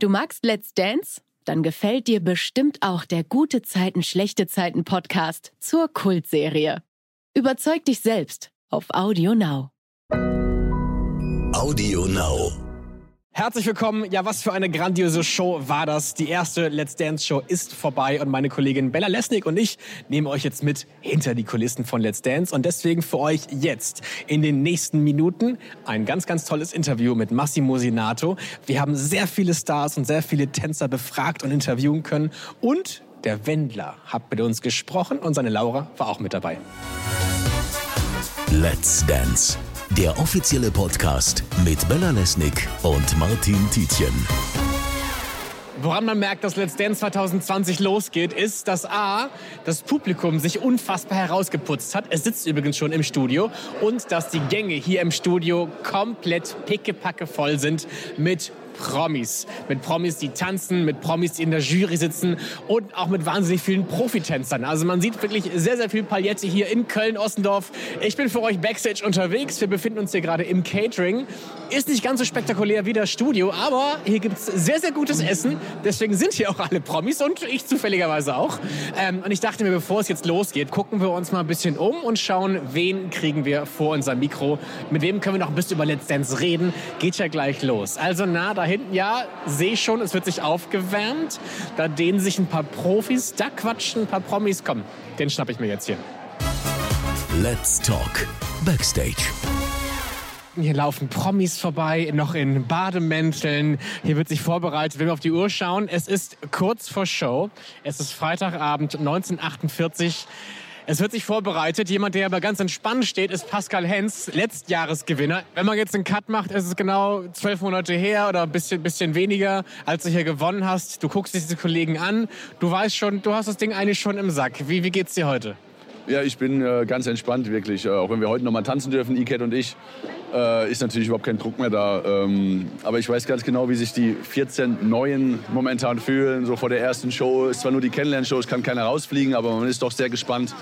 Du magst Let's Dance? Dann gefällt dir bestimmt auch der Gute Zeiten, Schlechte Zeiten Podcast zur Kultserie. Überzeug dich selbst auf Audio Now. Audio Now. Herzlich willkommen. Ja, was für eine grandiose Show war das. Die erste Let's Dance Show ist vorbei und meine Kollegin Bella Lesnick und ich nehmen euch jetzt mit hinter die Kulissen von Let's Dance und deswegen für euch jetzt in den nächsten Minuten ein ganz, ganz tolles Interview mit Massimo Sinato. Wir haben sehr viele Stars und sehr viele Tänzer befragt und interviewen können und der Wendler hat mit uns gesprochen und seine Laura war auch mit dabei. Let's Dance. Der offizielle Podcast mit Bella Lesnick und Martin Tietjen. Woran man merkt, dass Let's Dance 2020 losgeht, ist, dass A, das Publikum sich unfassbar herausgeputzt hat. Es sitzt übrigens schon im Studio. Und dass die Gänge hier im Studio komplett pickepacke voll sind mit Promis. Mit Promis, die tanzen, mit Promis, die in der Jury sitzen und auch mit wahnsinnig vielen Profitänzern. Also man sieht wirklich sehr, sehr viel Paillette hier in Köln-Ossendorf. Ich bin für euch Backstage unterwegs. Wir befinden uns hier gerade im Catering. Ist nicht ganz so spektakulär wie das Studio, aber hier gibt es sehr, sehr gutes Essen. Deswegen sind hier auch alle Promis und ich zufälligerweise auch. Ähm, und ich dachte mir, bevor es jetzt losgeht, gucken wir uns mal ein bisschen um und schauen, wen kriegen wir vor unser Mikro. Mit wem können wir noch ein bisschen über Let's Dance reden. Geht ja gleich los. Also na, da hinten, ja, sehe ich schon, es wird sich aufgewärmt. Da dehnen sich ein paar Profis, da quatschen ein paar Promis. Komm, den schnapp ich mir jetzt hier. Let's Talk. Backstage. Hier laufen Promis vorbei, noch in Bademänteln. Hier wird sich vorbereitet. Wenn wir auf die Uhr schauen, es ist kurz vor Show. Es ist Freitagabend 1948. Es wird sich vorbereitet. Jemand, der aber ganz entspannt steht, ist Pascal Hens, Letztjahresgewinner. Wenn man jetzt einen Cut macht, ist es genau zwölf Monate her oder ein bisschen, bisschen weniger, als du hier gewonnen hast. Du guckst diese Kollegen an. Du weißt schon, du hast das Ding eigentlich schon im Sack. Wie, wie geht's dir heute? Ja, ich bin äh, ganz entspannt, wirklich. Äh, auch wenn wir heute noch mal tanzen dürfen, Iket und ich, äh, ist natürlich überhaupt kein Druck mehr da. Ähm, aber ich weiß ganz genau, wie sich die 14 Neuen momentan fühlen. So vor der ersten Show ist zwar nur die Kennenlernshow, es kann keiner rausfliegen, aber man ist doch sehr gespannt.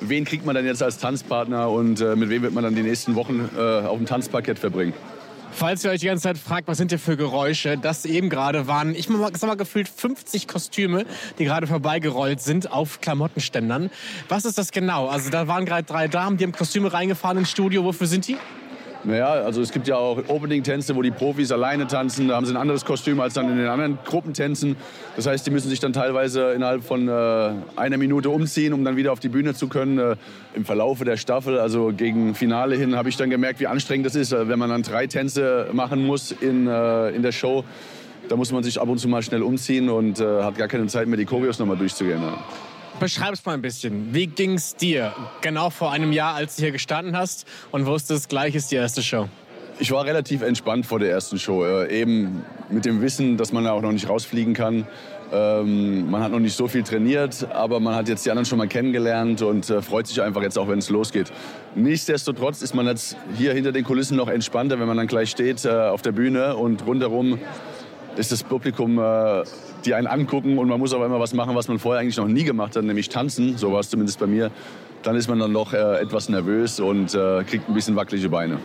Wen kriegt man dann jetzt als Tanzpartner und äh, mit wem wird man dann die nächsten Wochen äh, auf dem Tanzparkett verbringen? Falls ihr euch die ganze Zeit fragt, was sind hier für Geräusche, das eben gerade waren, ich sag mal gefühlt 50 Kostüme, die gerade vorbeigerollt sind auf Klamottenständern. Was ist das genau? Also da waren gerade drei Damen, die haben Kostüme reingefahren ins Studio. Wofür sind die? Naja, also es gibt ja auch Opening-Tänze, wo die Profis alleine tanzen. Da haben sie ein anderes Kostüm als dann in den anderen Gruppentänzen. Das heißt, die müssen sich dann teilweise innerhalb von äh, einer Minute umziehen, um dann wieder auf die Bühne zu können. Äh, Im Verlaufe der Staffel, also gegen Finale hin, habe ich dann gemerkt, wie anstrengend das ist, äh, wenn man dann drei Tänze machen muss in, äh, in der Show. Da muss man sich ab und zu mal schnell umziehen und äh, hat gar keine Zeit mehr, die Choreos nochmal durchzugehen. Ja. Beschreib's mal ein bisschen. Wie ging's dir genau vor einem Jahr, als du hier gestanden hast und wusstest, gleich ist die erste Show? Ich war relativ entspannt vor der ersten Show. Äh, eben mit dem Wissen, dass man auch noch nicht rausfliegen kann. Ähm, man hat noch nicht so viel trainiert, aber man hat jetzt die anderen schon mal kennengelernt und äh, freut sich einfach jetzt auch, wenn es losgeht. Nichtsdestotrotz ist man jetzt hier hinter den Kulissen noch entspannter, wenn man dann gleich steht äh, auf der Bühne und rundherum ist das Publikum, äh, die einen angucken und man muss aber immer was machen, was man vorher eigentlich noch nie gemacht hat, nämlich tanzen. So war es zumindest bei mir. Dann ist man dann noch äh, etwas nervös und äh, kriegt ein bisschen wackelige Beine.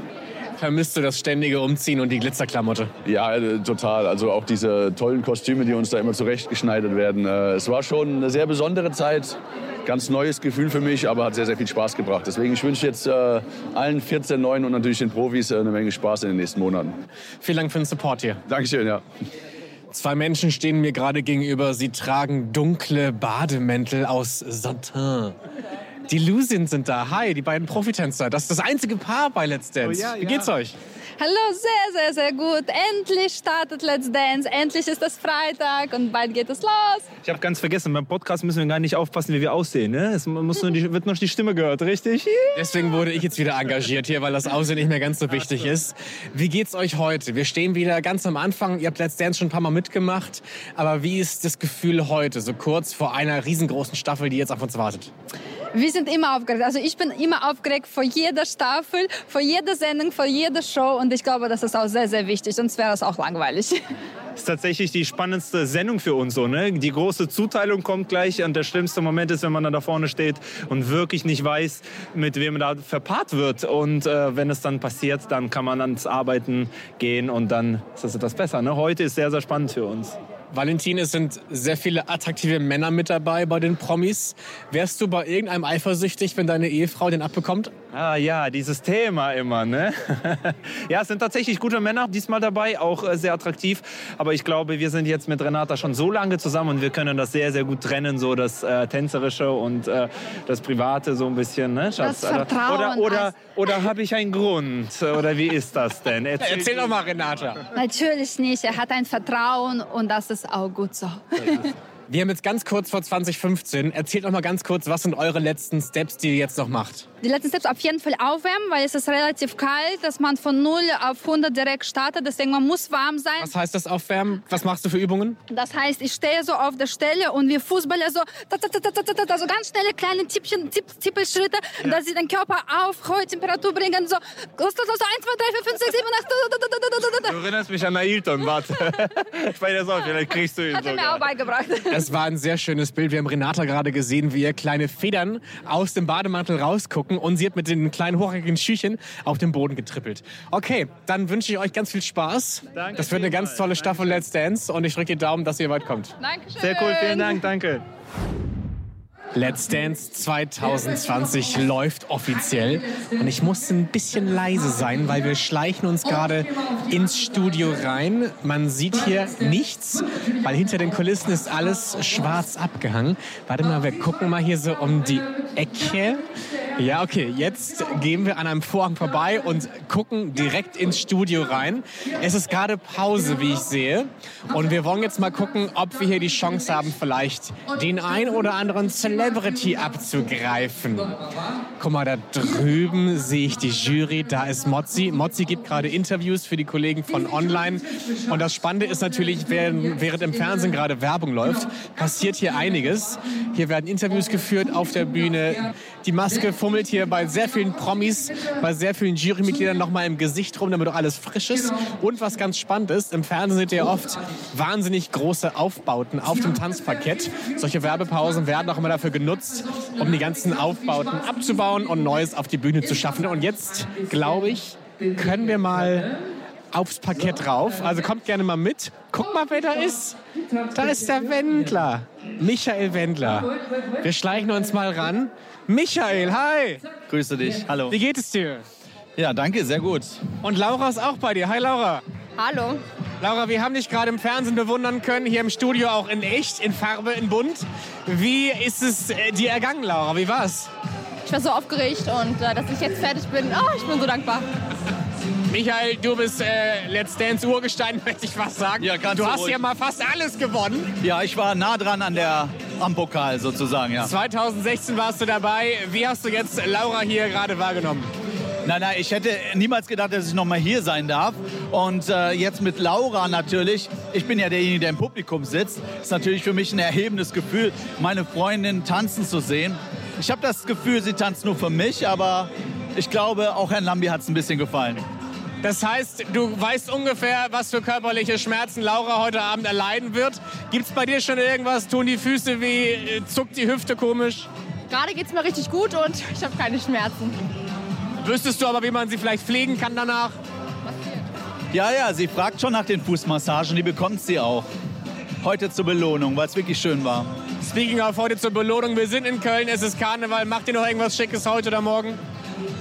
Vermisst du das ständige Umziehen und die Glitzerklamotte? Ja, äh, total. Also auch diese tollen Kostüme, die uns da immer zurechtgeschneidert werden. Äh, es war schon eine sehr besondere Zeit. Ganz neues Gefühl für mich, aber hat sehr, sehr viel Spaß gebracht. Deswegen ich wünsche jetzt äh, allen 14 Neuen und natürlich den Profis äh, eine Menge Spaß in den nächsten Monaten. Vielen Dank für den Support hier. Dankeschön, ja. Zwei Menschen stehen mir gerade gegenüber. Sie tragen dunkle Bademäntel aus Satin. Die Lucien sind da. Hi, die beiden Profitänzer. Das ist das einzige Paar bei Let's Dance. Oh ja, Wie ja. geht's euch? Hallo, sehr, sehr, sehr gut. Endlich startet Let's Dance. Endlich ist das Freitag und bald geht es los. Ich habe ganz vergessen, beim Podcast müssen wir gar nicht aufpassen, wie wir aussehen. Ne? Es muss nur die, wird noch die Stimme gehört, richtig? Deswegen wurde ich jetzt wieder engagiert hier, weil das Aussehen nicht mehr ganz so wichtig ist. Wie geht's euch heute? Wir stehen wieder ganz am Anfang. Ihr habt Let's Dance schon ein paar Mal mitgemacht. Aber wie ist das Gefühl heute, so kurz vor einer riesengroßen Staffel, die jetzt auf uns wartet? Wir sind immer aufgeregt. Also ich bin immer aufgeregt vor jeder Staffel, vor jeder Sendung, vor jeder Show. Und ich glaube, das ist auch sehr, sehr wichtig. Sonst wäre es auch langweilig. ist tatsächlich die spannendste Sendung für uns. So, ne? Die große Zuteilung kommt gleich und der schlimmste Moment ist, wenn man dann da vorne steht und wirklich nicht weiß, mit wem man da verpaart wird. Und äh, wenn es dann passiert, dann kann man ans Arbeiten gehen und dann ist das etwas besser. Ne? Heute ist sehr, sehr spannend für uns. Valentin, es sind sehr viele attraktive Männer mit dabei bei den Promis. Wärst du bei irgendeinem eifersüchtig, wenn deine Ehefrau den abbekommt? Ah ja, dieses Thema immer, ne? ja, es sind tatsächlich gute Männer diesmal dabei, auch äh, sehr attraktiv. Aber ich glaube, wir sind jetzt mit Renata schon so lange zusammen und wir können das sehr, sehr gut trennen, so das äh, Tänzerische und äh, das Private so ein bisschen, ne, Schatz? Das Vertrauen Oder, oder, oder habe ich einen Grund? Oder wie ist das denn? Erzähl, Erzähl doch mal, Renata. Natürlich nicht. Er hat ein Vertrauen und das ist auch gut so. Wir haben jetzt ganz kurz vor 2015. Erzählt noch mal ganz kurz, was sind eure letzten Steps, die ihr jetzt noch macht? Die letzten Steps auf jeden Fall aufwärmen, weil es ist relativ kalt, dass man von 0 auf 100 direkt startet. Deswegen man muss warm sein. Was heißt das aufwärmen? Was machst du für Übungen? Das heißt, ich stehe so auf der Stelle und wir Fußballer so, ta, ta, ta, so ganz schnelle kleine Tippchen, Tipp, Tippelschritte, ja. dass sie den Körper auf hohe Temperatur bringen. So, so 1, 2, 3, 4, 5, 6, 7, 8. Da, da, da, da, Du erinnerst mich an Ailton, warte. ich weiß das auch, vielleicht kriegst du ihn Hat er mir sogar. auch beigebracht. Das war ein sehr schönes Bild. Wir haben Renata gerade gesehen, wie ihr kleine Federn aus dem Bademantel rausgucken und sie hat mit den kleinen hochhackigen Schüchen auf den Boden getrippelt. Okay, dann wünsche ich euch ganz viel Spaß. Danke das wird eine ganz tolle Staffel Let's Dance und ich drücke die Daumen, dass ihr weit kommt. Dankeschön. Sehr cool, vielen Dank, danke. Let's Dance 2020 läuft offiziell und ich musste ein bisschen leise sein, weil wir schleichen uns gerade ins Studio rein. Man sieht hier nichts, weil hinter den Kulissen ist alles schwarz abgehangen. Warte mal, wir gucken mal hier so um die Ecke. Ja, okay, jetzt gehen wir an einem Vorhang vorbei und gucken direkt ins Studio rein. Es ist gerade Pause, wie ich sehe. Und wir wollen jetzt mal gucken, ob wir hier die Chance haben, vielleicht den ein oder anderen Celebrity abzugreifen. Guck mal, da drüben sehe ich die Jury. Da ist Mozzi. Mozzi gibt gerade Interviews für die Kollegen von Online. Und das Spannende ist natürlich, während, während im Fernsehen gerade Werbung läuft, passiert hier einiges. Hier werden Interviews geführt auf der Bühne. Die Maske fummelt hier bei sehr vielen Promis, bei sehr vielen Jurymitgliedern noch mal im Gesicht rum, damit auch alles frisch ist. Und was ganz spannend ist, im Fernsehen seht ihr oft wahnsinnig große Aufbauten auf dem Tanzparkett. Solche Werbepausen werden auch immer dafür genutzt, um die ganzen Aufbauten abzubauen und Neues auf die Bühne zu schaffen. Und jetzt, glaube ich, können wir mal aufs Parkett rauf. Also kommt gerne mal mit. Guck mal, wer da ist. Da ist der Wendler. Michael Wendler. Wir schleichen uns mal ran. Michael, hi. Grüße dich. Hallo. Wie geht es dir? Ja, danke, sehr gut. Und Laura ist auch bei dir. Hi, Laura. Hallo. Laura, wir haben dich gerade im Fernsehen bewundern können, hier im Studio auch in echt, in Farbe, in bunt. Wie ist es äh, dir ergangen, Laura? Wie war's? Ich war so aufgeregt und äh, dass ich jetzt fertig bin, oh, ich bin so dankbar. Michael, du bist äh, Let's Dance Urgestein, möchte ich was sagen. Ja, ganz du so hast ruhig. ja mal fast alles gewonnen. Ja, ich war nah dran an der, am Pokal sozusagen, ja. 2016 warst du dabei. Wie hast du jetzt Laura hier gerade wahrgenommen? Nein, nein, ich hätte niemals gedacht, dass ich noch mal hier sein darf. Und äh, jetzt mit Laura natürlich, ich bin ja derjenige, der im Publikum sitzt, ist natürlich für mich ein erhebendes Gefühl, meine Freundin tanzen zu sehen. Ich habe das Gefühl, sie tanzt nur für mich, aber ich glaube, auch Herrn Lambi hat es ein bisschen gefallen. Das heißt, du weißt ungefähr, was für körperliche Schmerzen Laura heute Abend erleiden wird. Gibt's bei dir schon irgendwas? Tun die Füße weh? Zuckt die Hüfte komisch? Gerade geht es mir richtig gut und ich habe keine Schmerzen. Wüsstest du aber, wie man sie vielleicht pflegen kann danach? Ja, ja, sie fragt schon nach den Fußmassagen, die bekommt sie auch. Heute zur Belohnung, weil es wirklich schön war. Speaking of heute zur Belohnung, wir sind in Köln, es ist Karneval. Macht ihr noch irgendwas Schickes heute oder morgen?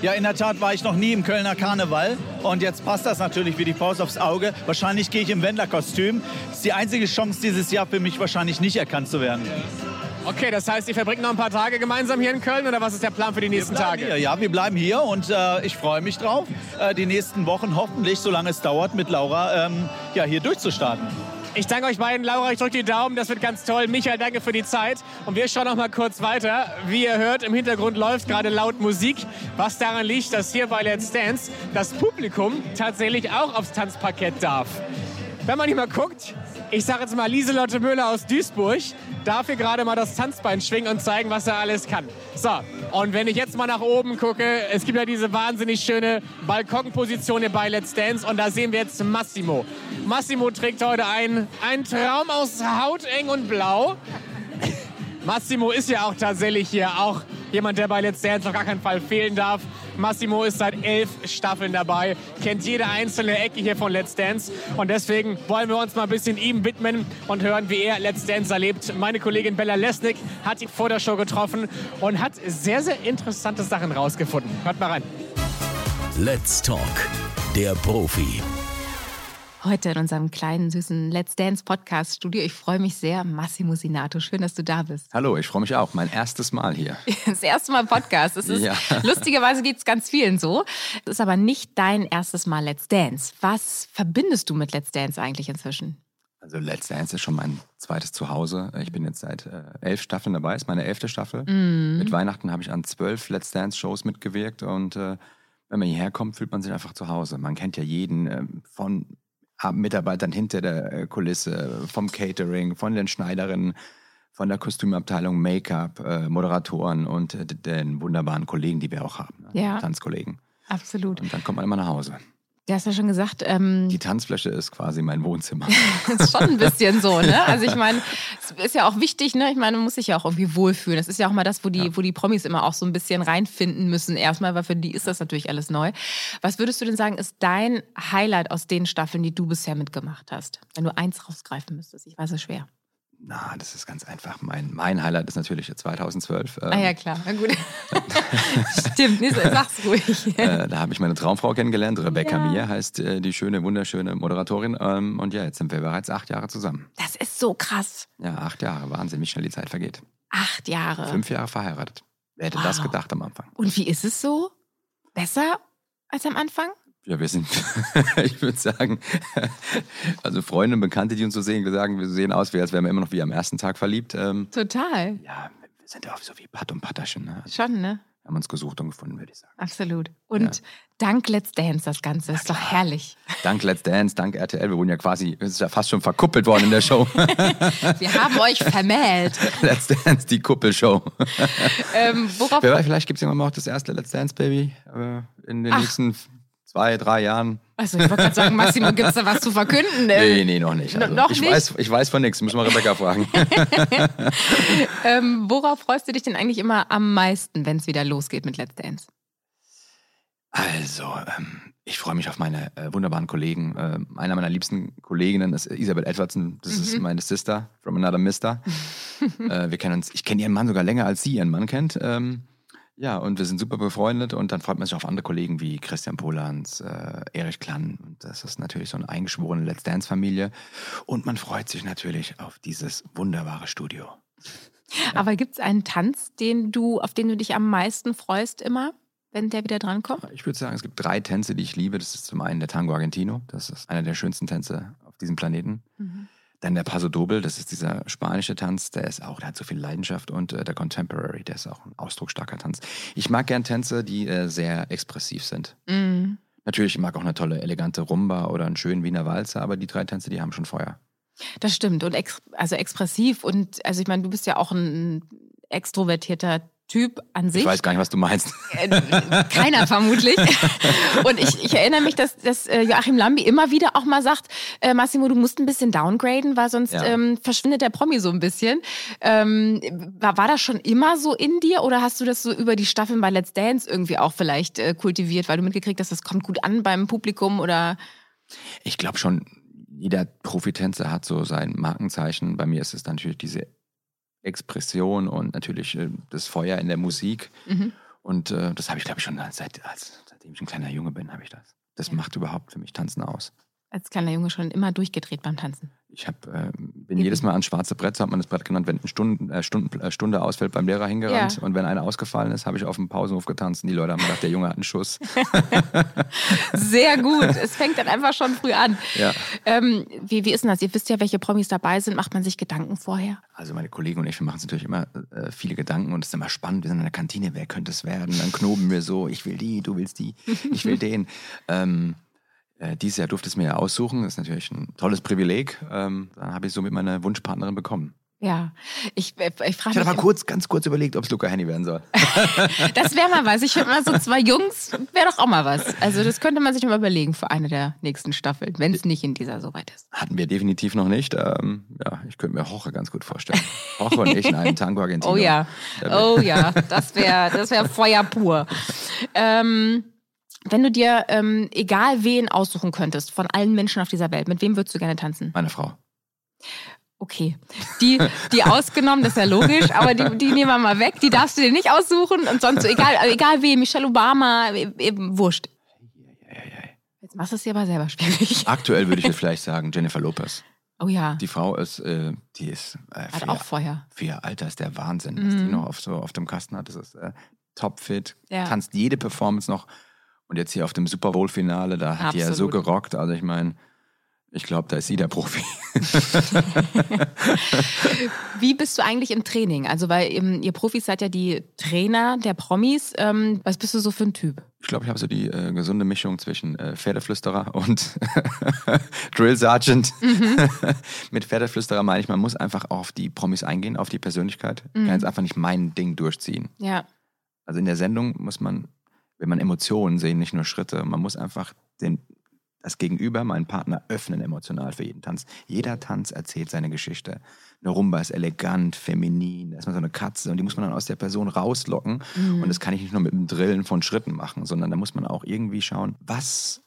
Ja, in der Tat war ich noch nie im Kölner Karneval und jetzt passt das natürlich wie die Faust aufs Auge. Wahrscheinlich gehe ich im Wendlerkostüm. Das ist die einzige Chance dieses Jahr für mich wahrscheinlich nicht erkannt zu werden. Okay, das heißt, ihr verbringt noch ein paar Tage gemeinsam hier in Köln oder was ist der Plan für die nächsten Tage? Hier, ja, wir bleiben hier und äh, ich freue mich drauf, äh, die nächsten Wochen hoffentlich, solange es dauert, mit Laura ähm, ja, hier durchzustarten. Ich danke euch beiden. Laura, ich drücke die Daumen, das wird ganz toll. Michael, danke für die Zeit. Und wir schauen noch mal kurz weiter. Wie ihr hört, im Hintergrund läuft gerade laut Musik, was daran liegt, dass hier bei Let's Dance das Publikum tatsächlich auch aufs Tanzparkett darf. Wenn man hier mal guckt, ich sage jetzt mal Lieselotte Müller aus Duisburg, darf hier gerade mal das Tanzbein schwingen und zeigen, was er alles kann. So, Und wenn ich jetzt mal nach oben gucke, es gibt ja diese wahnsinnig schöne Balkonposition hier bei Let's Dance und da sehen wir jetzt Massimo. Massimo trägt heute ein, ein Traum aus Hauteng und Blau. Massimo ist ja auch tatsächlich hier auch jemand, der bei Let's Dance auf gar keinen Fall fehlen darf. Massimo ist seit elf Staffeln dabei, kennt jede einzelne Ecke hier von Let's Dance und deswegen wollen wir uns mal ein bisschen ihm widmen und hören, wie er Let's Dance erlebt. Meine Kollegin Bella Lesnick hat ihn vor der Show getroffen und hat sehr, sehr interessante Sachen rausgefunden. Hört mal rein. Let's Talk, der Profi. Heute in unserem kleinen, süßen Let's Dance Podcast Studio. Ich freue mich sehr. Massimo Sinato, schön, dass du da bist. Hallo, ich freue mich auch. Mein erstes Mal hier. Das erste Mal Podcast. Das ist, Ja. Lustigerweise geht es ganz vielen so. Es ist aber nicht dein erstes Mal Let's Dance. Was verbindest du mit Let's Dance eigentlich inzwischen? Also Let's Dance ist schon mein zweites Zuhause. Ich bin jetzt seit äh, elf Staffeln dabei, ist meine elfte Staffel. Mhm. Mit Weihnachten habe ich an zwölf Let's Dance-Shows mitgewirkt und äh, wenn man hierher kommt, fühlt man sich einfach zu Hause. Man kennt ja jeden ähm, von äh, Mitarbeitern hinter der äh, Kulisse, vom Catering, von den Schneiderinnen, von der Kostümabteilung, Make-up, äh, Moderatoren und äh, den wunderbaren Kollegen, die wir auch haben. ne? Ja. Tanzkollegen. Absolut. Und dann kommt man immer nach Hause. Du hast ja schon gesagt, ähm, Die Tanzfläche ist quasi mein Wohnzimmer. ist schon ein bisschen so, ne? Also ich meine, es ist ja auch wichtig, ne? Ich meine, man muss sich ja auch irgendwie wohlfühlen. Das ist ja auch mal das, wo die, wo die Promis immer auch so ein bisschen reinfinden müssen. Erstmal, weil für die ist das natürlich alles neu. Was würdest du denn sagen, ist dein Highlight aus den Staffeln, die du bisher mitgemacht hast? Wenn du eins rausgreifen müsstest. Ich weiß es schwer. Na, das ist ganz einfach. Mein, mein Highlight ist natürlich 2012. Ähm, ah ja, klar. Na gut. Stimmt, nee, sag's ruhig. äh, da habe ich meine Traumfrau kennengelernt. Rebecca Ja. Mir heißt äh, die schöne, wunderschöne Moderatorin. Ähm, und ja, jetzt sind wir bereits acht Jahre zusammen. Das ist so krass. Ja, acht Jahre. Wahnsinn, wie schnell die Zeit vergeht. Acht Jahre. Fünf Jahre verheiratet. Wer hätte das Wow. gedacht am Anfang? Und wie ist es so? Besser als am Anfang? Ja, wir sind, ich würde sagen, also Freunde und Bekannte, die uns so sehen, sagen, wir sehen aus, als wären wir immer noch wie am ersten Tag verliebt. Ähm, Total. ja, wir sind ja auch so wie Pat und Patterchen. Ne? Also, Schon, ne? haben uns gesucht und gefunden, würde ich sagen. Absolut. Und dank Let's Dance das Ganze. Ist doch herrlich. Dank Let's Dance, dank RTL, wir wurden ja quasi, es ist ja fast schon verkuppelt worden in der Show. Wir haben euch vermählt. Let's Dance, die Kuppelshow. Ähm, worauf Wer weiß, vielleicht gibt es irgendwann mal auch das erste Let's Dance Baby äh, in den Ach. nächsten zwei, drei Jahren. Also ich wollte gerade sagen, Massimo, gibt es da was zu verkünden? Ähm, Nee, nee, noch nicht. Also, noch ich, nicht? Weiß, ich weiß von nichts, muss mal Rebecca fragen. Ähm, worauf freust du dich denn eigentlich immer am meisten, wenn es wieder losgeht mit Let's Dance? Also, ähm, ich freue mich auf meine äh, wunderbaren Kollegen. Ähm, einer meiner liebsten Kolleginnen ist Isabel Edwardson. Das ist Mhm. meine Sister from another Mister. äh, wir kennen uns, ich kenne ihren Mann sogar länger, als sie ihren Mann kennt. Ähm, ja, und wir sind super befreundet und dann freut man sich auf andere Kollegen wie Christian Polans, äh, Erich Klann. Und das ist natürlich so eine eingeschworene Let's Dance-Familie. Und man freut sich natürlich auf dieses wunderbare Studio. Aber gibt es einen Tanz, den du, auf den du dich am meisten freust immer, wenn der wieder drankommt? Ich würde sagen, es gibt drei Tänze, die ich liebe. Das ist zum einen der Tango Argentino. Das ist einer der schönsten Tänze auf diesem Planeten. Dann der Paso Doble, das ist dieser spanische Tanz, der ist auch, der hat so viel Leidenschaft. Und äh, der Contemporary, der ist auch ein ausdrucksstarker Tanz. Ich mag gern Tänze, die äh, sehr expressiv sind. Mhm. Natürlich, ich mag auch eine tolle, elegante Rumba oder einen schönen Wiener Walzer, aber die drei Tänze, die haben schon Feuer. Das stimmt. Und ex also expressiv und also ich meine, du bist ja auch ein extrovertierter Typ an sich. Ich weiß gar nicht, was du meinst. Äh, Keiner vermutlich. Und ich, ich erinnere mich, dass, dass äh, Joachim Lambi immer wieder auch mal sagt, äh, Massimo, du musst ein bisschen downgraden, weil sonst Ja. ähm, verschwindet der Promi so ein bisschen. Ähm, war, war das schon immer so in dir oder hast du das so über die Staffeln bei Let's Dance irgendwie auch vielleicht äh, kultiviert, weil du mitgekriegt hast, das kommt gut an beim Publikum oder Ich glaube schon, jeder Profitänzer hat so sein Markenzeichen. Bei mir ist es natürlich diese Expression und natürlich äh, das Feuer in der Musik. Mhm. Und äh, das habe ich, glaube ich, schon seit, als, seitdem ich ein kleiner Junge bin, habe ich das. Das macht überhaupt für mich Tanzen aus. als kleiner Junge schon immer durchgedreht beim Tanzen? Ich hab, äh, bin jedes Mal ans schwarze Brett, so hat man das Brett genannt, wenn eine Stunde, äh, Stunden, äh, Stunde ausfällt, beim Lehrer hingerannt. Ja. Und wenn einer ausgefallen ist, habe ich auf dem Pausenhof getanzt. Und die Leute haben gedacht, der Junge hat einen Schuss. Sehr gut. es fängt dann einfach schon früh an. Ja. Ähm, wie, wie ist denn das? Ihr wisst ja, welche Promis dabei sind. Macht man sich Gedanken vorher? Also meine Kollegen und ich, wir machen uns natürlich immer äh, viele Gedanken und es ist immer spannend. Wir sind in der Kantine, wer könnte es werden? Dann knoben wir so, ich will die, du willst die, ich will den. Ähm, äh, dieses Jahr durfte es mir ja aussuchen, das ist natürlich ein tolles Privileg. Ähm, dann habe ich somit meine Wunschpartnerin bekommen. Ja, ich, äh, ich Ich frage hatte mich, mal kurz, ganz kurz überlegt, ob es Luca Henny werden soll. das wäre mal was. Ich finde mal so zwei Jungs, wäre doch auch mal was. Also das könnte man sich mal überlegen für eine der nächsten Staffeln, wenn es nicht in dieser so weit ist. Hatten wir definitiv noch nicht. Ähm, ja, ich könnte mir Hoche ganz gut vorstellen. Hoche und ich in einem Tango Argentino. Oh ja, oh ja, das wäre das wär Feuer pur. Ähm, wenn du dir ähm, egal wen aussuchen könntest von allen Menschen auf dieser Welt, mit wem würdest du gerne tanzen? Meine Frau. Okay, die, die ausgenommen, das ist ja logisch, aber die, die nehmen wir mal weg. Die darfst du dir nicht aussuchen und sonst so, egal, also egal wen, Michelle Obama, eben wurscht. Jetzt machst du es dir aber selber schwierig. Aktuell würde ich jetzt vielleicht sagen Jennifer Lopez. Oh ja, Die Frau ist, äh, die ist äh, hat für, auch Feuer. für ihr Alter ist der Wahnsinn, was die Mhm. noch auf, so auf dem Kasten hat. Das ist äh, topfit, Ja. tanzt jede Performance noch. Und jetzt hier auf dem Super Bowl-Finale, da hat die ja so gerockt. Also ich meine, ich glaube, da ist sie der Profi. Wie bist du eigentlich im Training? Also, weil ähm, ihr Profis seid ja die Trainer der Promis. Ähm, was bist du so für ein Typ? Ich glaube, ich habe so die äh, gesunde Mischung zwischen äh, Pferdeflüsterer und Drill Sergeant. Mhm. Mit Pferdeflüsterer meine ich, man muss einfach auf die Promis eingehen, auf die Persönlichkeit. Ich Mhm. kann jetzt einfach nicht mein Ding durchziehen. Ja, Also in der Sendung muss man, wenn man Emotionen sehen, nicht nur Schritte, man muss einfach den, das Gegenüber, meinen Partner, öffnen emotional für jeden Tanz. Jeder Tanz erzählt seine Geschichte. Eine Rumba ist elegant, feminin, da ist man so eine Katze und die muss man dann aus der Person rauslocken. Mhm. Und das kann ich nicht nur mit dem Drillen von Schritten machen, sondern da muss man auch irgendwie schauen, was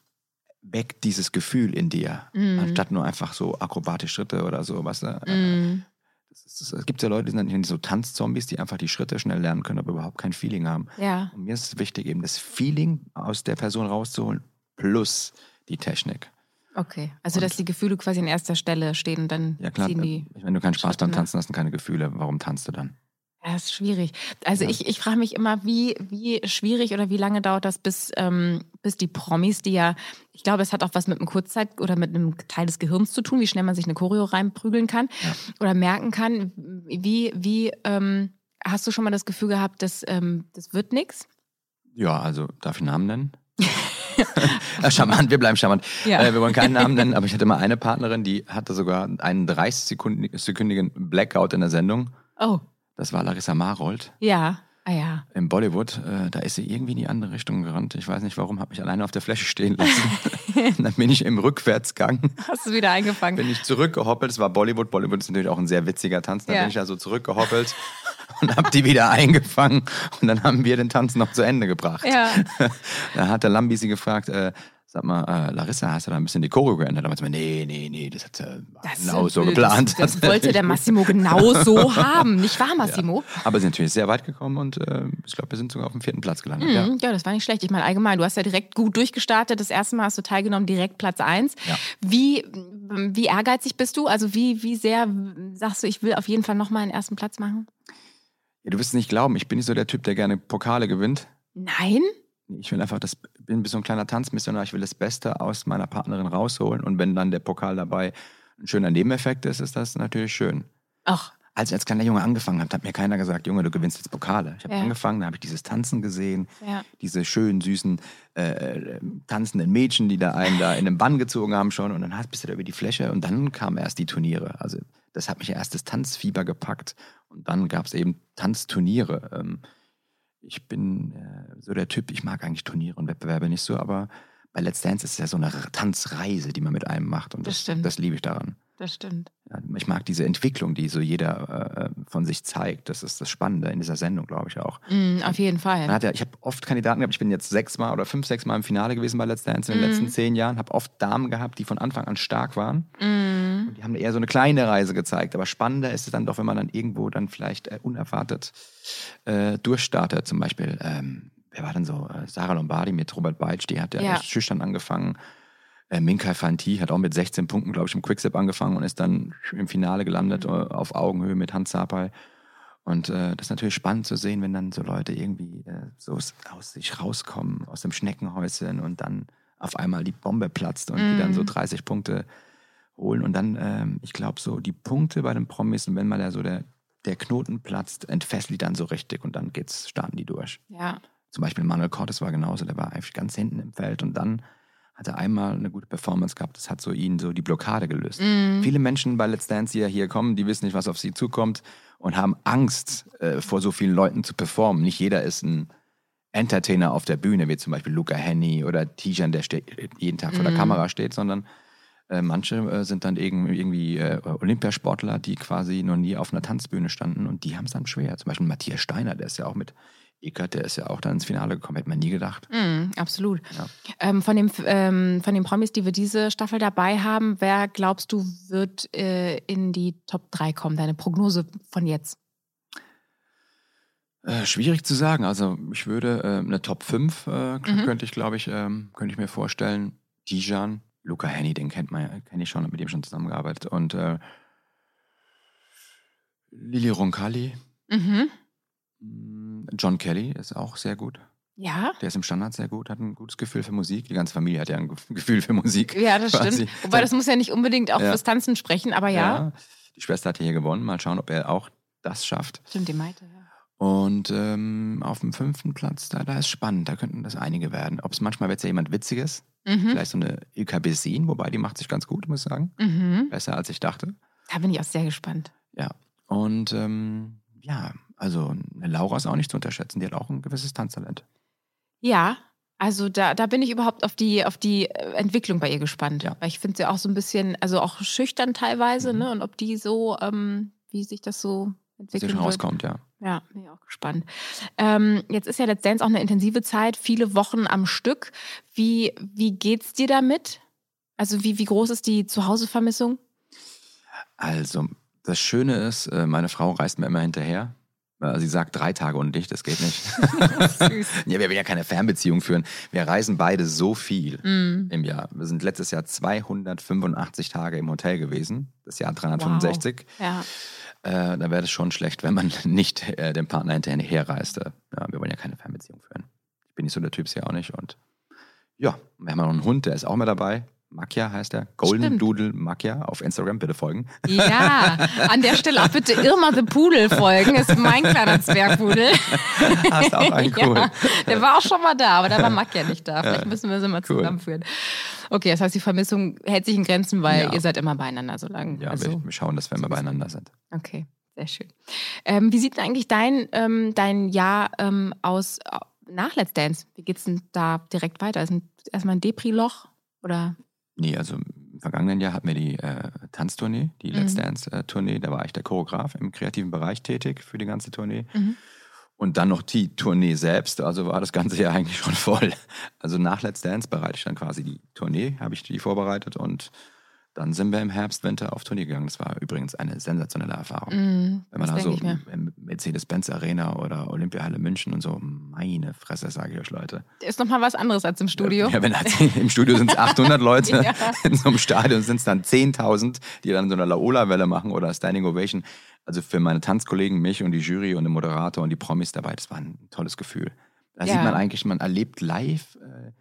weckt dieses Gefühl in dir, Mhm. anstatt nur einfach so akrobatische Schritte oder so, was Mhm. Es, gibt ja Leute, die sind so Tanzzombies, die einfach die Schritte schnell lernen können, aber überhaupt kein Feeling haben. ja. Und mir ist es wichtig, eben das Feeling aus der Person rauszuholen, plus die Technik. Okay. Also, dass die Gefühle quasi an erster Stelle stehen und dann Ja klar, ziehen die. wenn du keinen Spaß beim nach. Tanzen hast und keine Gefühle, warum tanzt du dann? Ja, ist schwierig. Also Ja. ich, ich frage mich immer, wie, wie schwierig oder wie lange dauert das, bis, ähm, bis die Promis, die ja, ich glaube, es hat auch was mit einem Kurzzeit- oder mit einem Teil des Gehirns zu tun, wie schnell man sich eine Choreo reinprügeln kann oder merken kann. Wie, wie ähm, hast du schon mal das Gefühl gehabt, dass ähm, das wird nichts? Ja, also darf ich Namen nennen? Äh, charmant, wir bleiben charmant. Ja. Äh, wir wollen keinen Namen nennen, aber ich hatte mal eine Partnerin, die hatte sogar einen 30-sekündigen Blackout in der Sendung. Oh, Das war Larissa Marold. ja. Ah ja. Im Bollywood, äh, da ist sie irgendwie in die andere Richtung gerannt. Ich weiß nicht warum, habe mich alleine auf der Fläche stehen lassen. Dann bin ich im Rückwärtsgang, Hast du wieder eingefangen? bin ich zurückgehoppelt. Es war Bollywood. Bollywood ist natürlich auch ein sehr witziger Tanz. Dann Ja. bin ich also zurückgehoppelt und habe die wieder eingefangen. Und dann haben wir den Tanz noch zu Ende gebracht. Ja. Dann hat der Lambi sie gefragt, äh, sag mal, äh, Larissa, hast du da ein bisschen die Choreo geändert? Da meinte sie, nee, nee, nee, das hat äh, genau so geplant. Das, das wollte der Massimo genau so haben. Nicht wahr, Massimo? Aber sie sind natürlich sehr weit gekommen und äh, ich glaube, wir sind sogar auf dem vierten Platz gelandet. Mhm, Ja. ja. das war nicht schlecht. Ich meine, allgemein, du hast ja direkt gut durchgestartet. Das erste Mal hast du teilgenommen, direkt Platz eins. Ja. Wie, wie ehrgeizig bist du? Also wie, wie sehr sagst du, ich will auf jeden Fall nochmal einen ersten Platz machen? Ja, du wirst es nicht glauben, ich bin nicht so der Typ, der gerne Pokale gewinnt. Nein? Ich will einfach das, bin so ein kleiner Tanzmissionar, ich will das Beste aus meiner Partnerin rausholen und wenn dann der Pokal dabei ein schöner Nebeneffekt ist, ist das natürlich schön. Ach, Als ich als kleiner Junge angefangen habe, hat mir keiner gesagt, Junge, du gewinnst jetzt Pokale. Ich habe Ja. angefangen, da habe ich dieses Tanzen gesehen, ja. diese schönen, süßen, äh, tanzenden Mädchen, die da einen da in den Bann gezogen haben schon und dann hast- bist du da über die Fläche und dann kamen erst die Turniere. Also das hat mich erst das Tanzfieber gepackt und dann gab es eben Tanzturniere. Ähm, ich bin äh, so der Typ, ich mag eigentlich Turniere und Wettbewerbe nicht so, aber bei Let's Dance ist es ja so eine Tanzreise, die man mit einem macht und Das das, das liebe ich daran. Das stimmt. Ich mag diese Entwicklung, die so jeder äh, von sich zeigt. Das ist das Spannende in dieser Sendung, glaube ich auch. Mm, auf jeden Fall. ja, ich habe oft Kandidaten gehabt, ich bin jetzt sechsmal oder fünf, sechs Mal im Finale gewesen bei Let's Dance in den Mhm. letzten zehn Jahren, habe oft Damen gehabt, die von Anfang an stark waren. Mm, Und die haben eher so eine kleine Reise gezeigt. Aber spannender ist es dann doch, wenn man dann irgendwo dann vielleicht äh, unerwartet äh, durchstartet. Zum Beispiel, ähm, wer war denn so? Äh, Sarah Lombardi mit Robert Beitsch, die hat ja, Ja. schüchtern angefangen. Äh, Minkai Fanti hat auch mit 16 Punkten, glaube ich, im Quickstep angefangen und ist dann im Finale gelandet, Mhm. äh, auf Augenhöhe mit Hans Sapai. Und äh, das ist natürlich spannend zu sehen, wenn dann so Leute irgendwie äh, so aus, sich rauskommen, aus dem Schneckenhäuschen und dann auf einmal die Bombe platzt und die dann so Mhm. 30 Punkte holen. Und dann, ähm, ich glaube, so die Punkte bei den Promis, und wenn mal da so der, der Knoten platzt, entfesselt die dann so richtig und dann geht's, starten die durch. ja. Zum Beispiel Manuel Cortes war genauso, der war eigentlich ganz hinten im Feld und dann hatte einmal eine gute Performance gehabt. Das hat so ihn so die Blockade gelöst. Mhm. Viele Menschen bei Let's Dance, die ja hier kommen, die wissen nicht, was auf sie zukommt und haben Angst, äh, vor so vielen Leuten zu performen. Nicht jeder ist ein Entertainer auf der Bühne, wie zum Beispiel Luca Henny oder Tijan, der jeden Tag vor der Mhm. Kamera steht, sondern äh, manche äh, sind dann irgend- irgendwie äh, Olympiasportler, die quasi noch nie auf einer Tanzbühne standen und die haben es dann schwer. Zum Beispiel Matthias Steiner, der ist ja auch mit Eckert, der ist ja auch dann ins Finale gekommen, hätte man nie gedacht. Mhm, absolut. Ja. Ähm, von, dem, ähm, von den Promis, die wir diese Staffel dabei haben, wer glaubst du, wird äh, in die Top 3 kommen? Deine Prognose von jetzt? Äh, schwierig zu sagen. Also ich würde äh, eine Top 5 äh, Mhm. könnte ich, glaube ich, ähm, könnte ich mir vorstellen. Dijan, Luca Henny, den kennt man, kenne ich schon, hab mit dem schon zusammengearbeitet. Und äh, Lili Roncalli, Mhm. John Kelly ist auch sehr gut. Ja? Der ist im Standard sehr gut, hat ein gutes Gefühl für Musik. Die ganze Familie hat ja ein Ge- Gefühl für Musik. Ja, das quasi. stimmt. Wobei das muss ja nicht unbedingt auch Ja. fürs Tanzen sprechen, aber ja. Die Schwester hat hier gewonnen. Mal schauen, ob er auch das schafft. Stimmt, die Maite, ja. Und ähm, auf dem fünften Platz, da, da ist spannend, da könnten das einige werden. Ob es manchmal wird ja jemand Witziges, Mhm. vielleicht so eine Ilka Bessin, wobei die macht sich ganz gut, muss ich sagen. Mhm. Besser als ich dachte. Da bin ich auch sehr gespannt. Ja. Und ähm, ja, also eine Laura ist auch nicht zu unterschätzen, die hat auch ein gewisses Tanztalent. Ja, also da, da bin ich überhaupt auf die, auf die äh, Entwicklung bei ihr gespannt. Ja. Weil ich finde sie auch so ein bisschen, also auch schüchtern teilweise, Mhm. ne? Und ob die so, ähm, wie sich das so wird. rauskommt, ja. Ja, bin ich auch gespannt. Ähm, jetzt ist ja Let's Dance auch eine intensive Zeit, viele Wochen am Stück. Wie, wie geht's dir damit? Also wie, wie groß ist die Zuhausevermissung? Also, das Schöne ist, äh, meine Frau reist mir immer hinterher. Äh, Sie sagt drei Tage und dich, das geht nicht. Ja, wir will ja keine Fernbeziehung führen. Wir reisen beide so viel Mm. im Jahr. Wir sind letztes Jahr 285 Tage im Hotel gewesen, das Jahr 365. Ja. Äh, da wäre es schon schlecht, wenn man nicht äh, dem Partner hinterher reiste. Ja, wir wollen ja keine Fernbeziehung führen. Ich bin nicht so der Typ, sie auch nicht. Und ja, wir haben auch noch einen Hund, der ist auch mit dabei. Makia heißt er. Golden Stimmt. Doodle Makia auf Instagram, bitte folgen. Ja, an der Stelle auch bitte Irma the Pudel folgen. Ist mein kleiner Zwergpudel. Hast auch einen cool. Ja, der war auch schon mal da, aber da war Mac ja nicht da. Vielleicht müssen wir sie mal Cool. zusammenführen. Okay, das heißt, die Vermissung hält sich in Grenzen, weil Ja. ihr seid immer beieinander so lange. Ja, also, wir, schauen, dass wir immer beieinander sind. okay, sehr schön. Ähm, wie sieht denn eigentlich dein, ähm, dein Jahr ähm, aus äh, nach Let's Dance? Wie geht's denn da direkt weiter? Ist ein, erstmal ein Depri-Loch? Oder? Nee, also im vergangenen Jahr hatten wir die äh, Tanztournee, die Let's Mhm. Dance-Tournee. Da war ich der Choreograf im kreativen Bereich tätig für die ganze Tournee. Mhm. Und dann noch die Tournee selbst. Also war das ganze Jahr eigentlich schon voll. Also nach Let's Dance bereite ich dann quasi die Tournee, habe ich die vorbereitet. Und dann sind wir im Herbst, Winter auf Tournee gegangen. Das war übrigens eine sensationelle Erfahrung. Mm, Wenn man da so im Mercedes-Benz Arena oder Olympiahalle München und so, meine Fresse, sage ich euch, Leute. Ist nochmal was anderes als im Studio. Ja, wenn im Studio sind es 800 Leute, Ja. in so einem Stadion sind es dann 10.000, die dann so eine Laola-Welle machen oder Standing Ovation. Also für meine Tanzkollegen, mich und die Jury und den Moderator und die Promis dabei, das war ein tolles Gefühl. Da Ja. sieht man eigentlich, man erlebt live, äh,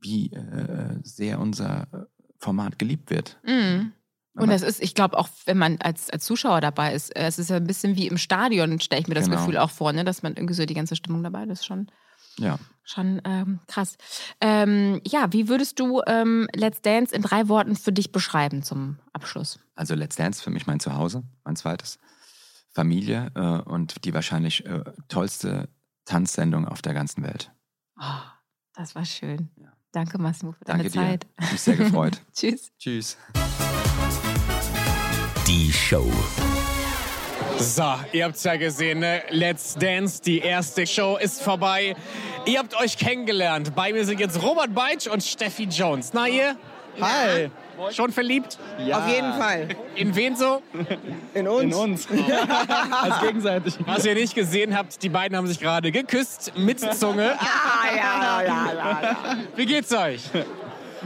wie äh, sehr unser äh, Format geliebt wird. Mm. Und das ist, ich glaube, auch wenn man als, als Zuschauer dabei ist, äh, es ist ja ein bisschen wie im Stadion, stelle ich mir das Genau. Gefühl auch vor, ne? dass man irgendwie so die ganze Stimmung dabei ist. Schon, Ja. schon ähm, krass. Ähm, ja, wie würdest du ähm, Let's Dance in drei Worten für dich beschreiben zum Abschluss? Also Let's Dance für mich mein Zuhause, mein zweites. Familie äh, und die wahrscheinlich äh, tollste Tanzsendung auf der ganzen Welt. Oh, das war schön. Ja. Danke, Massimo, für deine Danke dir. Zeit. Hat mich sehr gefreut. Tschüss. Tschüss. Die Show. So, ihr habt's ja gesehen, ne? Let's Dance, die erste Show ist vorbei. Ihr habt euch kennengelernt. Bei mir sind jetzt Robert Beitsch und Steffi Jones. Na ihr? Hi. Schon verliebt? Ja. Auf jeden Fall. In wen so? In uns. In uns. Als gegenseitig. Was ihr nicht gesehen habt, die beiden haben sich gerade geküsst mit Zunge. Ja, ja, ja, ja, ja. Wie geht's euch?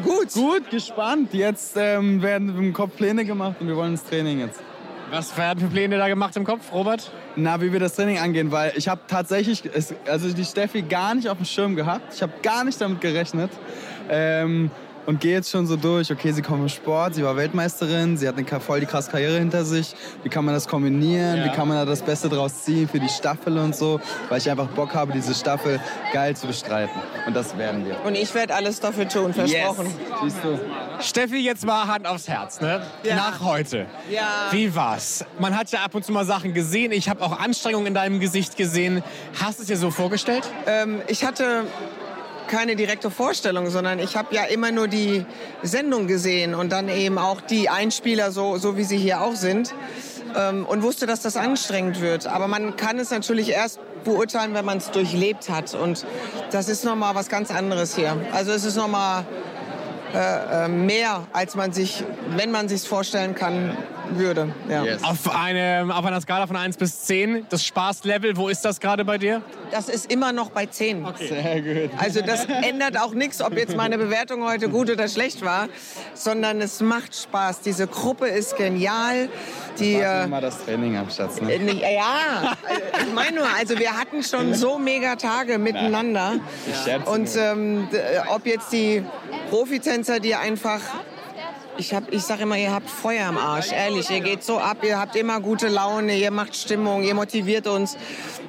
Gut. Gut, gespannt. Jetzt ähm, werden im Kopf Pläne gemacht und wir wollen ins Training jetzt. Was werden für Pläne da gemacht im Kopf, Robert? Na, wie wir das Training angehen, weil ich habe tatsächlich, also die Steffi gar nicht auf dem Schirm gehabt. Ich habe gar nicht damit gerechnet. Ähm, und gehe jetzt schon so durch. Okay, sie kommt im Sport, sie war Weltmeisterin, sie hat eine voll die krasse Karriere hinter sich. Wie kann man das kombinieren? Ja. Wie kann man da das Beste draus ziehen für die Staffel und so? Weil ich einfach Bock habe, diese Staffel geil zu bestreiten. Und das werden wir. Und ich werde alles dafür tun, versprochen. Siehst du? Steffi, jetzt mal Hand aufs Herz, ne? Ja. Nach heute. Ja. Wie war's? Man hat ja ab und zu mal Sachen gesehen. Ich habe auch Anstrengungen in deinem Gesicht gesehen. Hast du es dir so vorgestellt? Ähm, ich hatte keine direkte Vorstellung, sondern ich habe ja immer nur die Sendung gesehen und dann eben auch die Einspieler, so, so wie sie hier auch sind. Ähm, und wusste, dass das anstrengend wird. Aber man kann es natürlich erst beurteilen, wenn man es durchlebt hat. Und das ist nochmal was ganz anderes hier. Also es ist nochmal äh, äh, mehr, als man sich, wenn man sich vorstellen kann, würde. Ja. Auf, eine, auf einer Skala von 1 bis 10, das Spaßlevel, wo ist das gerade bei dir? Das ist immer noch bei 10. Sehr gut. Also das ändert auch nichts, ob jetzt meine Bewertung heute gut oder schlecht war, sondern es macht Spaß. Diese Gruppe ist genial. Die, Warten äh, mal das Training ab, Schatz. äh, Ne? ja, äh, ich meine nur, also wir hatten schon so mega Tage miteinander. Ich scherze Und ähm, äh, ob jetzt die Profitänzer, die einfach ich, hab, ich sage immer, ihr habt Feuer im Arsch, ehrlich. Ihr geht so ab, ihr habt immer gute Laune, ihr macht Stimmung, ihr motiviert uns.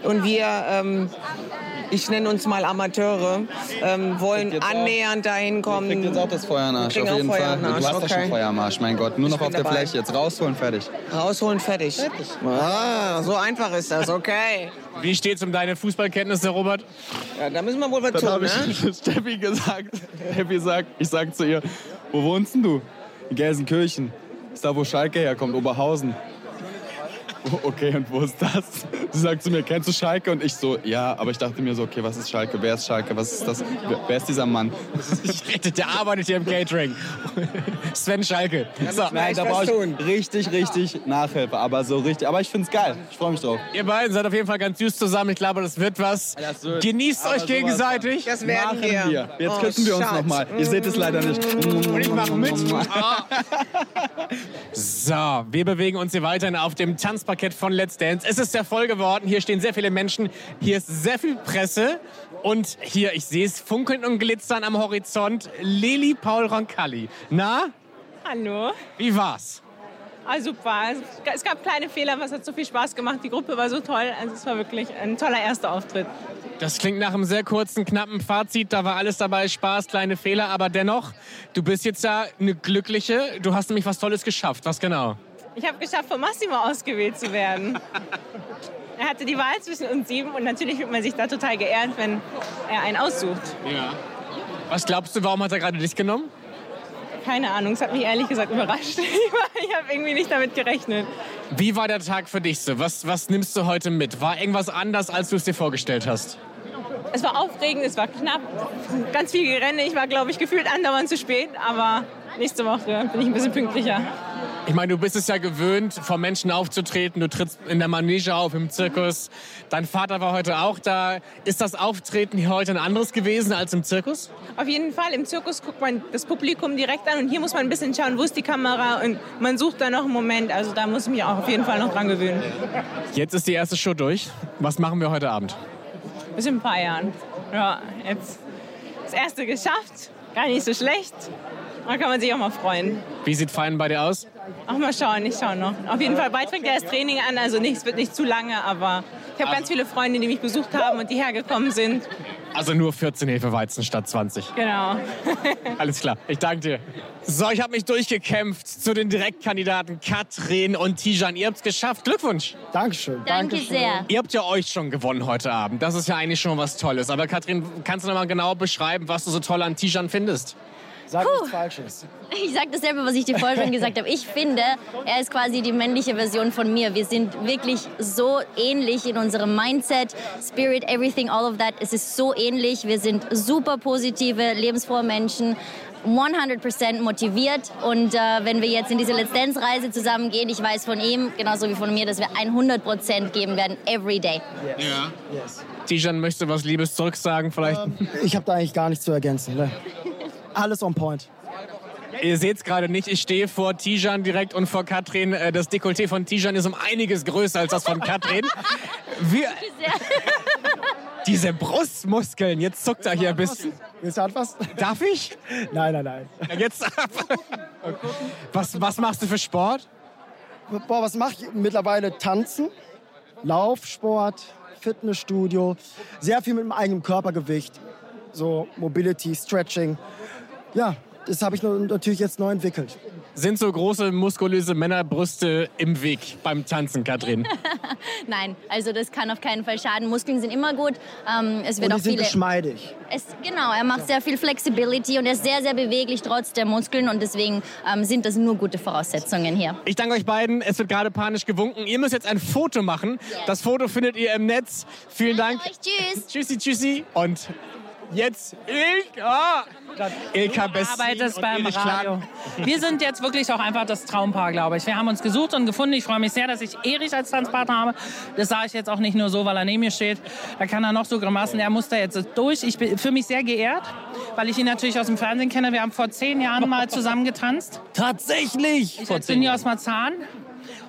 Und wir, ähm, ich nenne uns mal Amateure, ähm, wollen annähernd dahin kommen. Kriegt jetzt auch das Feuer am Arsch, auf auch jeden Feuer Fall. Du hast doch okay. schon Feuer am Arsch, mein Gott. Nur noch auf der dabei. Fläche. Jetzt rausholen, fertig. Rausholen, fertig. Ah, so einfach ist das, okay. Wie steht's um deine Fußballkenntnisse, Robert? Ja, da müssen wir wohl was Dann tun, habe ne? ich Steffi gesagt, Steffi sagt, ich sag zu ihr, wo wohnst denn du? Gelsenkirchen. Ist da, wo Schalke herkommt, Oberhausen. Okay, und wo ist das? Sie sagt zu mir, kennst du Schalke? Und ich so, ja, aber ich dachte mir so, okay, was ist Schalke? Wer ist Schalke? Was ist das? Wer, wer ist dieser Mann? Der arbeitet hier im Catering. Sven Schalke. So, Nein, da brauche ich richtig, richtig Nachhilfe. Aber so richtig, aber ich find's geil. Ich freue mich drauf. Ihr beiden seid auf jeden Fall ganz süß zusammen. Ich glaube, das wird was. wird- Genießt euch gegenseitig. Das werden Machen wir. wir. Jetzt Oh, küssen wir uns nochmal. Ihr seht es leider nicht. Und ich mache mit. So, wir bewegen uns hier weiterhin auf dem Tanzparkett von Let's Dance. Es ist sehr voll geworden. Hier stehen sehr viele Menschen. Hier ist sehr viel Presse. Und hier, ich sehe es funkeln und glitzern am Horizont. Lili Paul Roncalli. Na, Hallo. wie war's? Ah, super. Es gab kleine Fehler, aber es hat so viel Spaß gemacht. Die Gruppe war so toll. Also es war wirklich ein toller erster Auftritt. Das klingt nach einem sehr kurzen, knappen Fazit. Da war alles dabei, Spaß, kleine Fehler. Aber dennoch, du bist jetzt ja eine Glückliche. Du hast nämlich was Tolles geschafft. Was genau? Ich habe geschafft, von Massimo ausgewählt zu werden. Er hatte die Wahl zwischen uns sieben und natürlich fühlt man sich da total geehrt, wenn er einen aussucht. Ja. Was glaubst du, warum hat er gerade dich genommen? Keine Ahnung, es hat mich ehrlich gesagt überrascht. Ich habe irgendwie nicht damit gerechnet. Wie war der Tag für dich so? Was, was nimmst du heute mit? War irgendwas anders, als du es dir vorgestellt hast? Es war aufregend, es war knapp, ganz viel Gerenne. Ich war, glaube ich, gefühlt andauernd zu spät, aber nächste Woche bin ich ein bisschen pünktlicher. Ich meine, du bist es ja gewöhnt, vor Menschen aufzutreten. Du trittst in der Manege auf, im Zirkus. Dein Vater war heute auch da. Ist das Auftreten hier heute ein anderes gewesen als im Zirkus? Auf jeden Fall, im Zirkus guckt man das Publikum direkt an und hier muss man ein bisschen schauen, wo ist die Kamera und man sucht da noch einen Moment. Also da muss ich mich auch auf jeden Fall noch dran gewöhnen. Jetzt ist die erste Show durch. Was machen wir heute Abend? Bis in ein paar Jahren. Ja, jetzt das erste geschafft, gar nicht so schlecht. Da kann man sich auch mal freuen. Wie sieht Feiern bei dir aus? Auch mal schauen, ich schaue noch. Auf jeden Fall bald fängt ja das Training an, also nichts wird nicht zu lange, aber ich habe ganz viele Freunde, die mich besucht haben und die hergekommen sind. Also nur 14 Hefeweizen statt 20. Genau. Alles klar, ich danke dir. So, ich habe mich durchgekämpft zu den Direktkandidaten Katrin und Tijan. Ihr habt es geschafft. Glückwunsch. Dankeschön. Danke sehr. Ihr habt ja euch schon gewonnen heute Abend. Das ist ja eigentlich schon was Tolles. Aber Katrin, kannst du noch mal genau beschreiben, was du so toll an Tijan findest? Sag nichts Falsches. Ich sage dasselbe, was ich dir vorher schon gesagt habe. Ich finde, er ist quasi die männliche Version von mir. Wir sind wirklich so ähnlich in unserem Mindset, Spirit, everything, all of that. Es ist so ähnlich. Wir sind super positive, lebensfrohe Menschen. 100% motiviert und äh, wenn wir jetzt in diese Let's Dance Reise zusammen gehen, ich weiß von ihm, genauso wie von mir, dass wir 100% geben werden, every day. Ja. Tijan möchte was Liebes zurücksagen vielleicht. Ich habe da eigentlich gar nichts zu ergänzen. Ne? Alles on point. Ihr seht es gerade nicht, ich stehe vor Tijan direkt und vor Katrin. Äh, Das Dekolleté von Tijan ist um einiges größer als das von Katrin. Wir, Diese Brustmuskeln, jetzt zuckt er hier ein bisschen. Willst du anfassen? Darf ich? Nein, nein, nein. Ja, Jetzt. Was, was machst du für Sport? Boah, was mache ich mittlerweile? Tanzen, Laufsport, Fitnessstudio, sehr viel mit dem eigenen Körpergewicht. So Mobility, Stretching. Ja, das habe ich natürlich jetzt neu entwickelt. Sind so große, muskulöse Männerbrüste im Weg beim Tanzen, Katrin? Nein, also das kann auf keinen Fall schaden. Muskeln sind immer gut. Ähm, es wird Und die auch sind viele. geschmeidig. Es, genau, er macht sehr viel Flexibility und er ist sehr, sehr beweglich trotz der Muskeln und deswegen ähm, sind das nur gute Voraussetzungen hier. Ich danke euch beiden. Es wird gerade panisch gewunken. Ihr müsst jetzt ein Foto machen. Das Foto findet ihr im Netz. Vielen Dank. tschüss. Tschüssi, tschüssi. Und jetzt Ilka. Ilka Bessin arbeitest beim Radio. Klagen. Wir sind jetzt wirklich auch einfach das Traumpaar, glaube ich. Wir haben uns gesucht und gefunden. Ich freue mich sehr, dass ich Erich als Tanzpartner habe. Das sage ich jetzt auch nicht nur so, weil er neben mir steht. Da kann er noch so Grimassen. Er muss da jetzt durch. Ich bin für mich sehr geehrt, weil ich ihn natürlich aus dem Fernsehen kenne. Wir haben vor zehn Jahren mal zusammen getanzt. Tatsächlich! Ich bin hier aus Marzahn.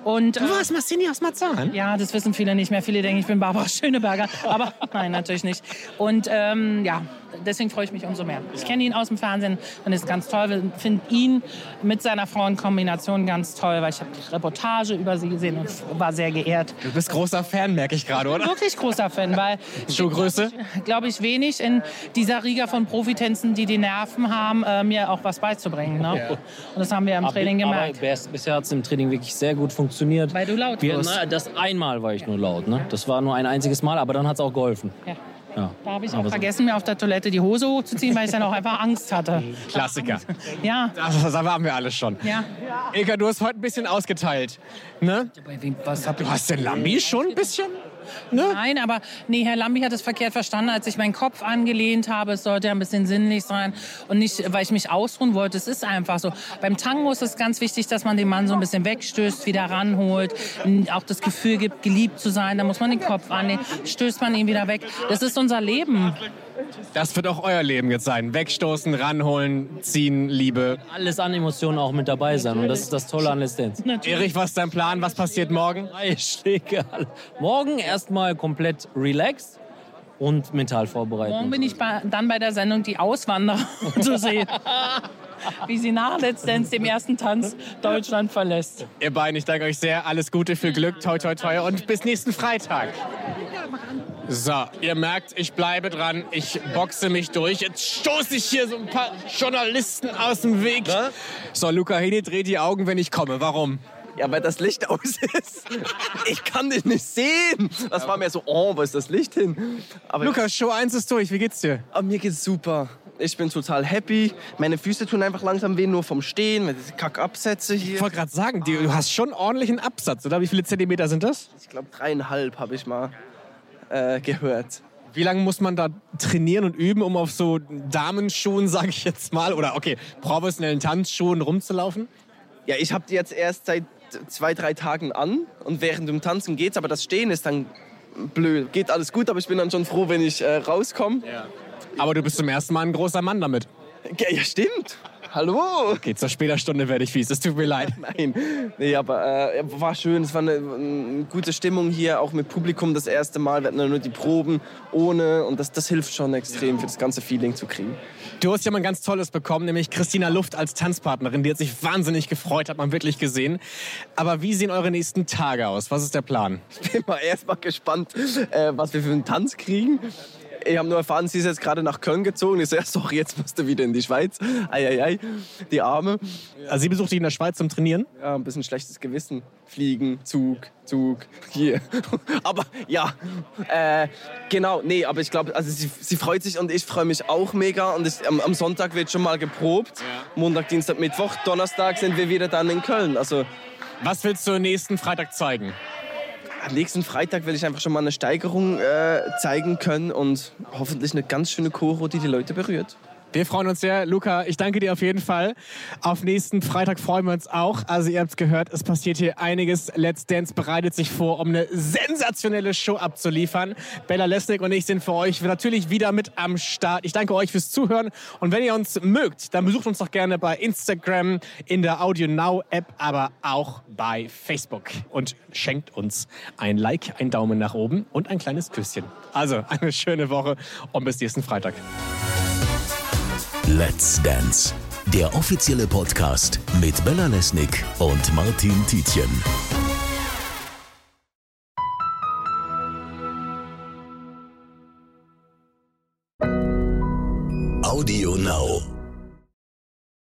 Und, du warst Marcini aus Marzahn? Ja, das wissen viele nicht mehr. Viele denken, ich bin Barbara Schöneberger. Aber nein, natürlich nicht. Und ähm, ja, deswegen freue ich mich umso mehr. Ich kenne ihn aus dem Fernsehen und ist ganz toll. Ich finde ihn mit seiner Frau in Kombination ganz toll, weil ich habe die Reportage über sie gesehen und war sehr geehrt. Du bist großer Fan, merke ich gerade, Ich bin oder? wirklich großer Fan, weil Schuhgröße? glaube ich, wenig in dieser Riga von Profitänzen, die die Nerven haben, äh, mir auch was beizubringen. Ne? Ja. Und das haben wir im Training gemerkt. Aber bis- bisher hat es im Training wirklich sehr gut funktioniert. Weil du laut Wir, wirst. na, das einmal war ich nur laut. Ne? Das war nur ein einziges Mal, aber dann hat es auch geholfen. Ja. Ja. Da habe ich Aber auch so- vergessen, mir auf der Toilette die Hose hochzuziehen, weil ich dann auch einfach Angst hatte. Klassiker. Ja. Das, das haben wir alle schon. Ja. Ilka, du hast heute ein bisschen ausgeteilt. Ne? Was Du hast den Lambi schon ein bisschen? Ne? Nein, aber nee, Herr Lambi hat es verkehrt verstanden, als ich meinen Kopf angelehnt habe. Es sollte ja ein bisschen sinnlich sein und nicht, weil ich mich ausruhen wollte. Es ist einfach so. Beim Tango ist es ganz wichtig, dass man den Mann so ein bisschen wegstößt, wieder ranholt, auch das Gefühl gibt, geliebt zu sein. Da muss man den Kopf anlehnen, stößt man ihn wieder weg. Das ist unser Leben. Das wird auch euer Leben jetzt sein. Wegstoßen, ranholen, ziehen, Liebe. Alles an Emotionen auch mit dabei sein. Und das ist das Tolle an Let's Dance. Erich, was ist dein Plan? Was passiert morgen? Schläge. Morgen erstmal komplett relaxed und mental vorbereitet. Morgen bin ich bei, dann bei der Sendung Die Auswanderer zu sehen, wie sie nach Let's Dance, dem ersten Tanz, Deutschland verlässt. Ihr beiden, ich danke euch sehr. Alles Gute, viel Glück, toi, toi, toi und bis nächsten Freitag. So, ihr merkt, ich bleibe dran. Ich boxe mich durch. Jetzt stoße ich hier so ein paar Journalisten aus dem Weg. So, Luca Heni dreht die Augen, wenn ich komme. Warum? Ja, weil das Licht aus ist. Ich kann dich nicht sehen. Das war mir so, oh, wo ist das Licht hin? Aber Lukas, Show 1 ist durch. Wie geht's dir? Aber mir geht's super. Ich bin total happy. Meine Füße tun einfach langsam weh, nur vom Stehen, weil diese Kackabsätze hier. Ich wollte gerade sagen, du hast schon ordentlichen Absatz, oder? Wie viele Zentimeter sind das? Ich glaube dreieinhalb habe ich mal äh, gehört. Wie lange muss man da trainieren und üben, um auf so Damenschuhen, sage ich jetzt mal, oder okay, professionellen Tanzschuhen rumzulaufen? Ja, ich habe die jetzt erst seit zwei, drei Tagen an und während dem Tanzen geht's, aber das Stehen ist dann blöd. Geht alles gut, aber ich bin dann schon froh, wenn ich äh, rauskomme. Aber du bist zum ersten Mal ein großer Mann damit. Ja, ja, stimmt. Hallo. Okay, zur später Stunde werde ich fies. Es tut mir leid. Nein, nee, aber äh, war schön. Es war eine, eine gute Stimmung hier, auch mit Publikum das erste Mal. Wir hatten ja nur die Proben ohne und das, das hilft schon extrem für das ganze Feeling zu kriegen. Du hast ja mal ein ganz Tolles bekommen, nämlich Christina Luft als Tanzpartnerin. Die hat sich wahnsinnig gefreut, hat man wirklich gesehen. Aber wie sehen eure nächsten Tage aus? Was ist der Plan? Ich bin mal erst mal gespannt, äh, was wir für einen Tanz kriegen. Ich habe nur erfahren, sie ist jetzt gerade nach Köln gezogen. Ich so, ja, sorry, jetzt musst du wieder in die Schweiz. Eieiei, die Arme. Also sie besucht dich in der Schweiz zum Trainieren? Ja, ein bisschen schlechtes Gewissen. Fliegen, Zug, Zug, hier. aber ja, äh, genau, nee, aber ich glaube, also sie, sie freut sich und ich freue mich auch mega. Und ich, am, am Sonntag wird schon mal geprobt. Montag, Dienstag, Mittwoch, Donnerstag sind wir wieder dann in Köln. Also Was willst du nächsten Freitag zeigen? Nächsten Freitag will ich einfach schon mal eine Steigerung äh, zeigen können und hoffentlich eine ganz schöne Choro, die die Leute berührt. Wir freuen uns sehr. Luca, ich danke dir auf jeden Fall. Auf nächsten Freitag freuen wir uns auch. Also ihr habt es gehört, es passiert hier einiges. Let's Dance bereitet sich vor, um eine sensationelle Show abzuliefern. Bella Lesnick und ich sind für euch natürlich wieder mit am Start. Ich danke euch fürs Zuhören. Und wenn ihr uns mögt, dann besucht uns doch gerne bei Instagram, in der Audio Now App, aber auch bei Facebook. Und schenkt uns ein Like, ein Daumen nach oben und ein kleines Küsschen. Also eine schöne Woche und bis nächsten Freitag. Let's Dance, der offizielle Podcast mit Bella Lesnick und Martin Tietjen. Audio Now.